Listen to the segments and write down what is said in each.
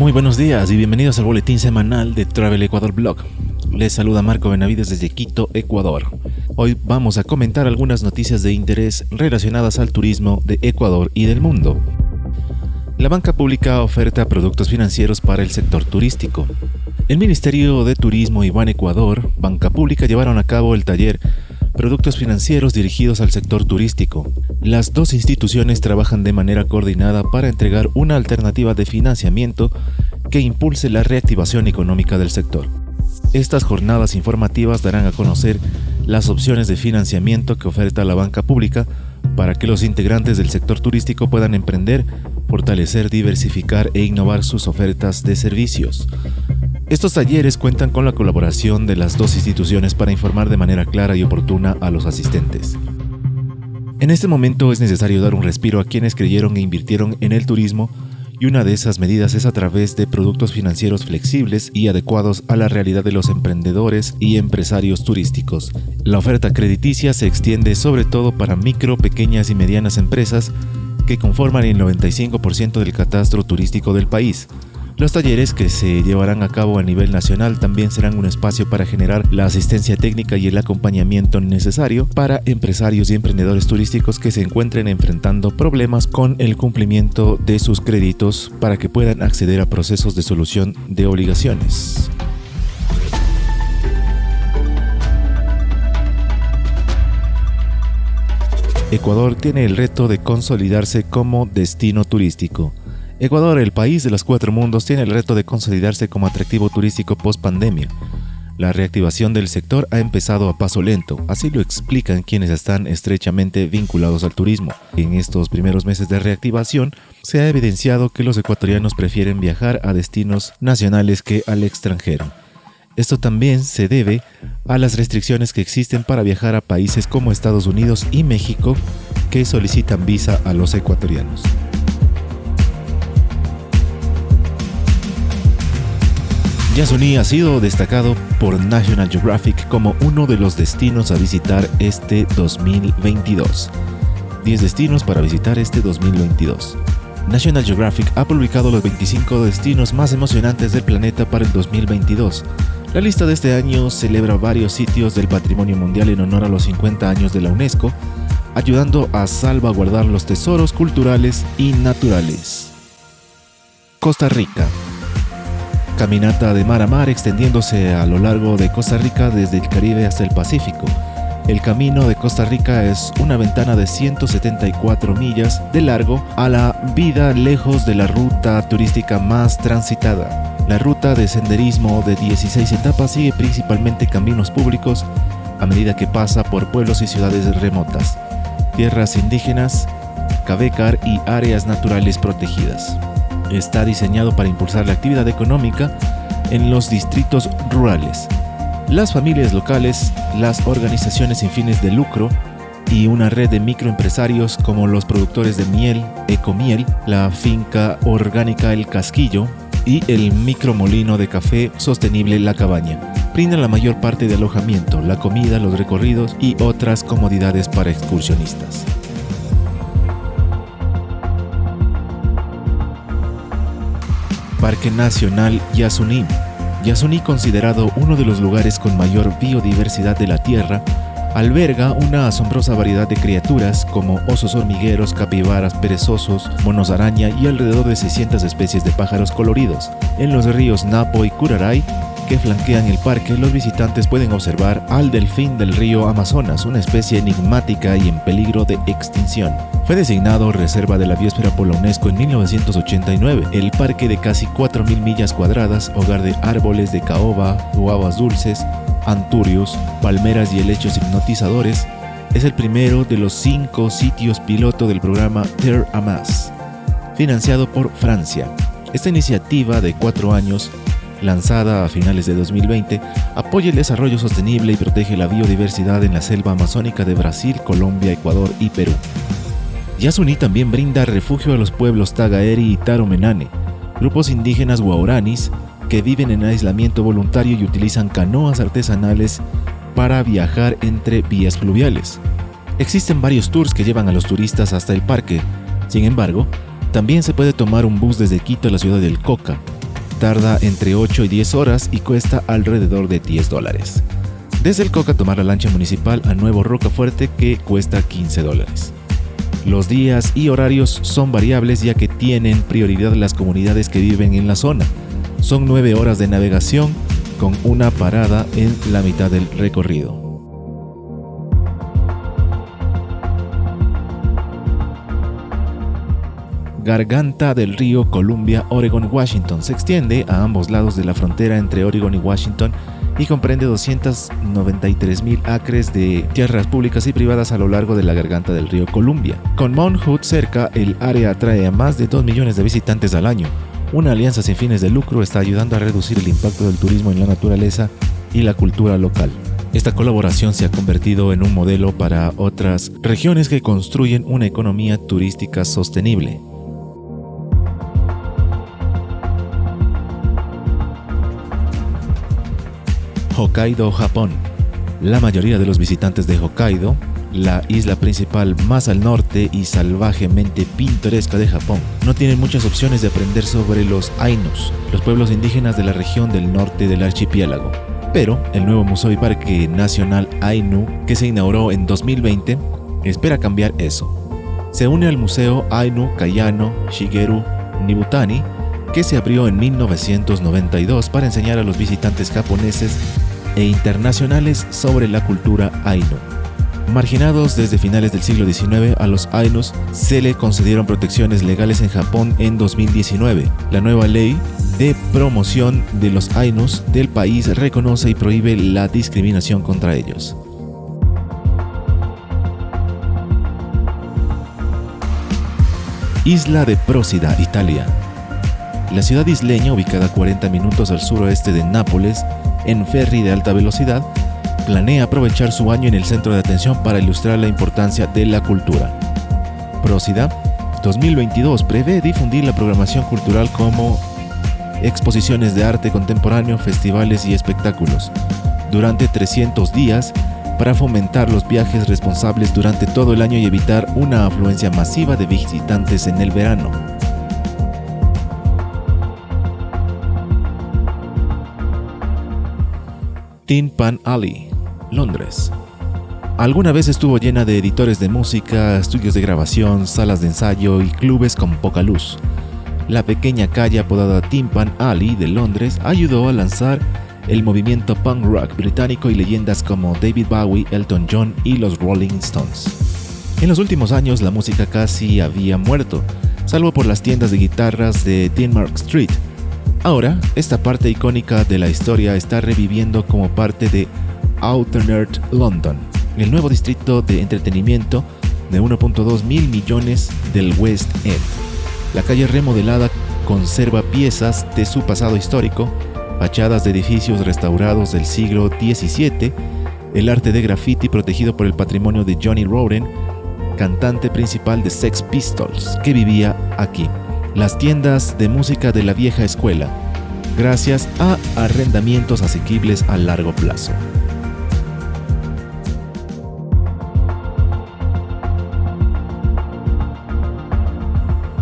Muy buenos días y bienvenidos al boletín semanal de Travel Ecuador Blog. Les saluda Marco Benavides desde Quito, Ecuador. Hoy vamos a comentar algunas noticias de interés relacionadas al turismo de Ecuador y del mundo. La banca pública oferta productos financieros para el sector turístico. El Ministerio de Turismo y Ban Ecuador, Banca Pública, llevaron a cabo el taller Productos financieros dirigidos al sector turístico. Las dos instituciones trabajan de manera coordinada para entregar una alternativa de financiamiento que impulse la reactivación económica del sector. Estas jornadas informativas darán a conocer las opciones de financiamiento que oferta la banca pública para que los integrantes del sector turístico puedan emprender, fortalecer, diversificar e innovar sus ofertas de servicios. Estos talleres cuentan con la colaboración de las dos instituciones para informar de manera clara y oportuna a los asistentes. En este momento es necesario dar un respiro a quienes creyeron e invirtieron en el turismo y una de esas medidas es a través de productos financieros flexibles y adecuados a la realidad de los emprendedores y empresarios turísticos. La oferta crediticia se extiende sobre todo para micro, pequeñas y medianas empresas que conforman el 95% del catastro turístico del país. Los talleres que se llevarán a cabo a nivel nacional también serán un espacio para generar la asistencia técnica y el acompañamiento necesario para empresarios y emprendedores turísticos que se encuentren enfrentando problemas con el cumplimiento de sus créditos para que puedan acceder a procesos de solución de obligaciones. Ecuador tiene el reto de consolidarse como destino turístico. Ecuador, el país de los cuatro mundos, tiene el reto de consolidarse como atractivo turístico post pandemia. La reactivación del sector ha empezado a paso lento, así lo explican quienes están estrechamente vinculados al turismo. En estos primeros meses de reactivación, se ha evidenciado que los ecuatorianos prefieren viajar a destinos nacionales que al extranjero. Esto también se debe a las restricciones que existen para viajar a países como Estados Unidos y México que solicitan visa a los ecuatorianos. Yasuní ha sido destacado por National Geographic como uno de los destinos a visitar este 2022. 10 destinos para visitar este 2022. National Geographic ha publicado los 25 destinos más emocionantes del planeta para el 2022. La lista de este año celebra varios sitios del patrimonio mundial en honor a los 50 años de la UNESCO, ayudando a salvaguardar los tesoros culturales y naturales. Costa Rica caminata de mar a mar extendiéndose a lo largo de Costa Rica desde el Caribe hasta el Pacífico. El camino de Costa Rica es una ventana de 174 millas de largo a la vida lejos de la ruta turística más transitada. La ruta de senderismo de 16 etapas sigue principalmente caminos públicos a medida que pasa por pueblos y ciudades remotas, tierras indígenas, cabecar y áreas naturales protegidas está diseñado para impulsar la actividad económica en los distritos rurales. Las familias locales, las organizaciones sin fines de lucro y una red de microempresarios como los productores de miel, Ecomiel, la finca orgánica El Casquillo y el micromolino de café sostenible La Cabaña. Brindan la mayor parte de alojamiento, la comida, los recorridos y otras comodidades para excursionistas. Parque Nacional Yasuní. Yasuní, considerado uno de los lugares con mayor biodiversidad de la Tierra, alberga una asombrosa variedad de criaturas como osos hormigueros, capibaras, perezosos, monos araña y alrededor de 600 especies de pájaros coloridos. En los ríos Napo y Curaray que flanquean el parque, los visitantes pueden observar al delfín del río Amazonas, una especie enigmática y en peligro de extinción. Fue designado Reserva de la Biosfera por la UNESCO en 1989. El parque de casi 4.000 millas cuadradas, hogar de árboles de caoba, guavas dulces, anturios, palmeras y helechos hipnotizadores, es el primero de los cinco sitios piloto del programa Terre Amas, financiado por Francia. Esta iniciativa de cuatro años lanzada a finales de 2020, apoya el desarrollo sostenible y protege la biodiversidad en la selva amazónica de Brasil, Colombia, Ecuador y Perú. Yasuní también brinda refugio a los pueblos Tagaeri y Taromenane, grupos indígenas guauranis que viven en aislamiento voluntario y utilizan canoas artesanales para viajar entre vías fluviales. Existen varios tours que llevan a los turistas hasta el parque, sin embargo, también se puede tomar un bus desde Quito a la ciudad del Coca, tarda entre 8 y 10 horas y cuesta alrededor de 10 dólares. Desde el Coca tomar la lancha municipal a Nuevo Rocafuerte que cuesta 15 dólares. Los días y horarios son variables ya que tienen prioridad las comunidades que viven en la zona. Son 9 horas de navegación con una parada en la mitad del recorrido. Garganta del río Columbia, Oregon, Washington. Se extiende a ambos lados de la frontera entre Oregon y Washington y comprende 293 mil acres de tierras públicas y privadas a lo largo de la garganta del río Columbia. Con Mount Hood cerca, el área atrae a más de 2 millones de visitantes al año. Una alianza sin fines de lucro está ayudando a reducir el impacto del turismo en la naturaleza y la cultura local. Esta colaboración se ha convertido en un modelo para otras regiones que construyen una economía turística sostenible. Hokkaido, Japón. La mayoría de los visitantes de Hokkaido, la isla principal más al norte y salvajemente pintoresca de Japón, no tienen muchas opciones de aprender sobre los Ainus, los pueblos indígenas de la región del norte del archipiélago. Pero el nuevo Museo y Parque Nacional Ainu, que se inauguró en 2020, espera cambiar eso. Se une al Museo Ainu Kayano Shigeru Nibutani, que se abrió en 1992 para enseñar a los visitantes japoneses e internacionales sobre la cultura Ainu. Marginados desde finales del siglo XIX, a los Ainus se le concedieron protecciones legales en Japón en 2019. La nueva ley de promoción de los Ainus del país reconoce y prohíbe la discriminación contra ellos. Isla de Prósida, Italia. La ciudad isleña, ubicada a 40 minutos al suroeste de Nápoles, en ferry de alta velocidad, planea aprovechar su año en el centro de atención para ilustrar la importancia de la cultura. Prósida 2022 prevé difundir la programación cultural como exposiciones de arte contemporáneo, festivales y espectáculos durante 300 días para fomentar los viajes responsables durante todo el año y evitar una afluencia masiva de visitantes en el verano. Tin Pan Alley, Londres. Alguna vez estuvo llena de editores de música, estudios de grabación, salas de ensayo y clubes con poca luz. La pequeña calle apodada Tin Pan Alley de Londres ayudó a lanzar el movimiento punk rock británico y leyendas como David Bowie, Elton John y los Rolling Stones. En los últimos años la música casi había muerto, salvo por las tiendas de guitarras de Denmark Street, Ahora, esta parte icónica de la historia está reviviendo como parte de Outer London, el nuevo distrito de entretenimiento de 1.2 mil millones del West End. La calle remodelada conserva piezas de su pasado histórico, fachadas de edificios restaurados del siglo XVII, el arte de graffiti protegido por el patrimonio de Johnny Roden, cantante principal de Sex Pistols, que vivía aquí las tiendas de música de la vieja escuela, gracias a arrendamientos asequibles a largo plazo.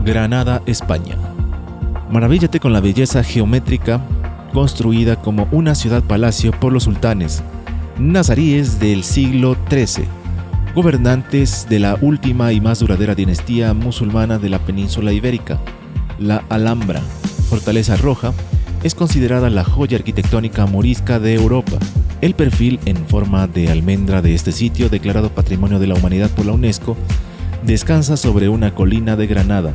Granada, España. Maravíllate con la belleza geométrica construida como una ciudad-palacio por los sultanes nazaríes del siglo XIII, gobernantes de la última y más duradera dinastía musulmana de la península ibérica, la Alhambra, Fortaleza Roja, es considerada la joya arquitectónica morisca de Europa. El perfil en forma de almendra de este sitio, declarado Patrimonio de la Humanidad por la UNESCO, descansa sobre una colina de Granada,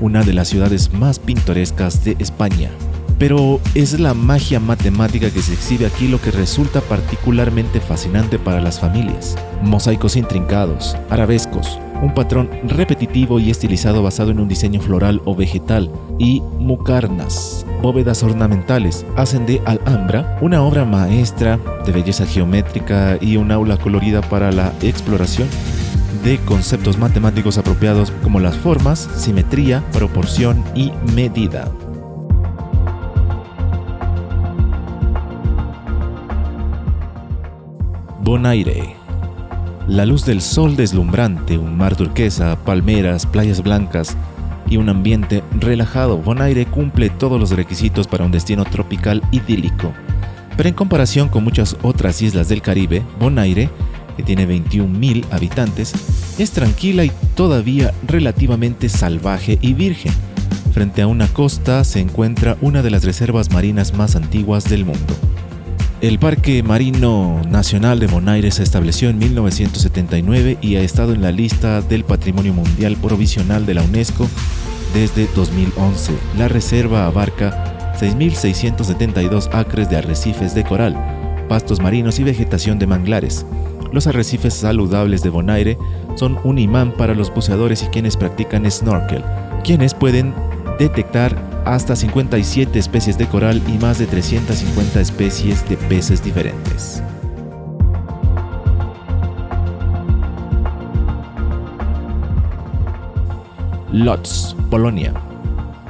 una de las ciudades más pintorescas de España. Pero es la magia matemática que se exhibe aquí lo que resulta particularmente fascinante para las familias. Mosaicos intrincados, arabescos, un patrón repetitivo y estilizado basado en un diseño floral o vegetal, y mucarnas, bóvedas ornamentales, hacen de Alhambra una obra maestra de belleza geométrica y un aula colorida para la exploración de conceptos matemáticos apropiados como las formas, simetría, proporción y medida. Bonaire. La luz del sol deslumbrante, un mar turquesa, palmeras, playas blancas, y un ambiente relajado. Bonaire cumple todos los requisitos para un destino tropical idílico. Pero en comparación con muchas otras islas del Caribe, Bonaire, que tiene 21.000 habitantes, es tranquila y todavía relativamente salvaje y virgen. Frente a una costa se encuentra una de las reservas marinas más antiguas del mundo. El Parque Marino Nacional de Bonaire se estableció en 1979 y ha estado en la lista del Patrimonio Mundial Provisional de la UNESCO desde 2011. La reserva abarca 6.672 acres de arrecifes de coral, pastos marinos y vegetación de manglares. Los arrecifes saludables de Bonaire son un imán para los buceadores y quienes practican snorkel, quienes pueden detectar hasta 57 especies de coral y más de 350 especies de peces diferentes. Lodz, Polonia.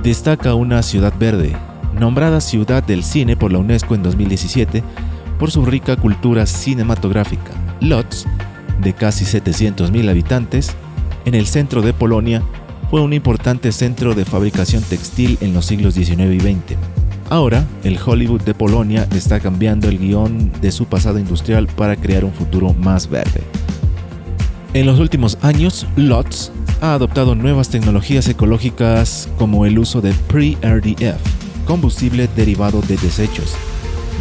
Destaca una ciudad verde, nombrada Ciudad del Cine por la UNESCO en 2017 por su rica cultura cinematográfica. Lodz, de casi 700.000 habitantes, en el centro de Polonia, fue un importante centro de fabricación textil en los siglos XIX y XX. Ahora, el Hollywood de Polonia está cambiando el guion de su pasado industrial para crear un futuro más verde. En los últimos años, Lotz ha adoptado nuevas tecnologías ecológicas como el uso de pre-RDF, combustible derivado de desechos,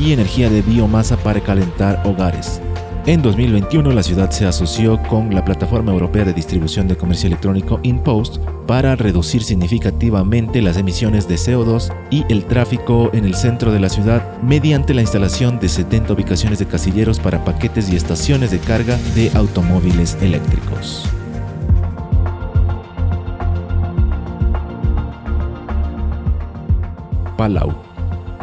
y energía de biomasa para calentar hogares. En 2021 la ciudad se asoció con la plataforma europea de distribución de comercio electrónico InPost para reducir significativamente las emisiones de CO2 y el tráfico en el centro de la ciudad mediante la instalación de 70 ubicaciones de casilleros para paquetes y estaciones de carga de automóviles eléctricos. Palau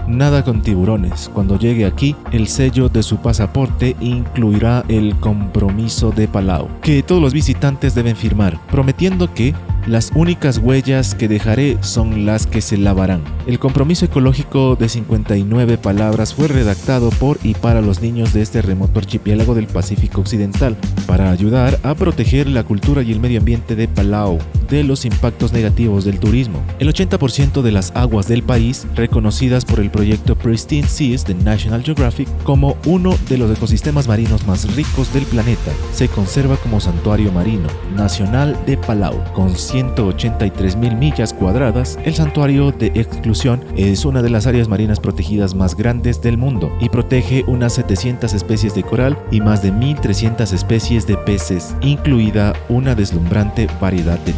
Nada con tiburones. Cuando llegue aquí, el sello de su pasaporte incluirá el compromiso de Palau, que todos los visitantes deben firmar, prometiendo que las únicas huellas que dejaré son las que se lavarán. El compromiso ecológico de 59 palabras fue redactado por y para los niños de este remoto archipiélago del Pacífico Occidental, para ayudar a proteger la cultura y el medio ambiente de Palau de los impactos negativos del turismo. El 80% de las aguas del país, reconocidas por el proyecto Pristine Seas de National Geographic como uno de los ecosistemas marinos más ricos del planeta, se conserva como santuario marino nacional de Palau, con 183 mil millas cuadradas, el santuario de exclusión es una de las áreas marinas protegidas más grandes del mundo y protege unas 700 especies de coral y más de 1.300 especies de peces, incluida una deslumbrante variedad de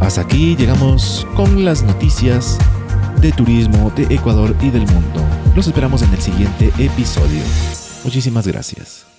Hasta aquí llegamos con las noticias de turismo de Ecuador y del mundo. Los esperamos en el siguiente episodio. Muchísimas gracias.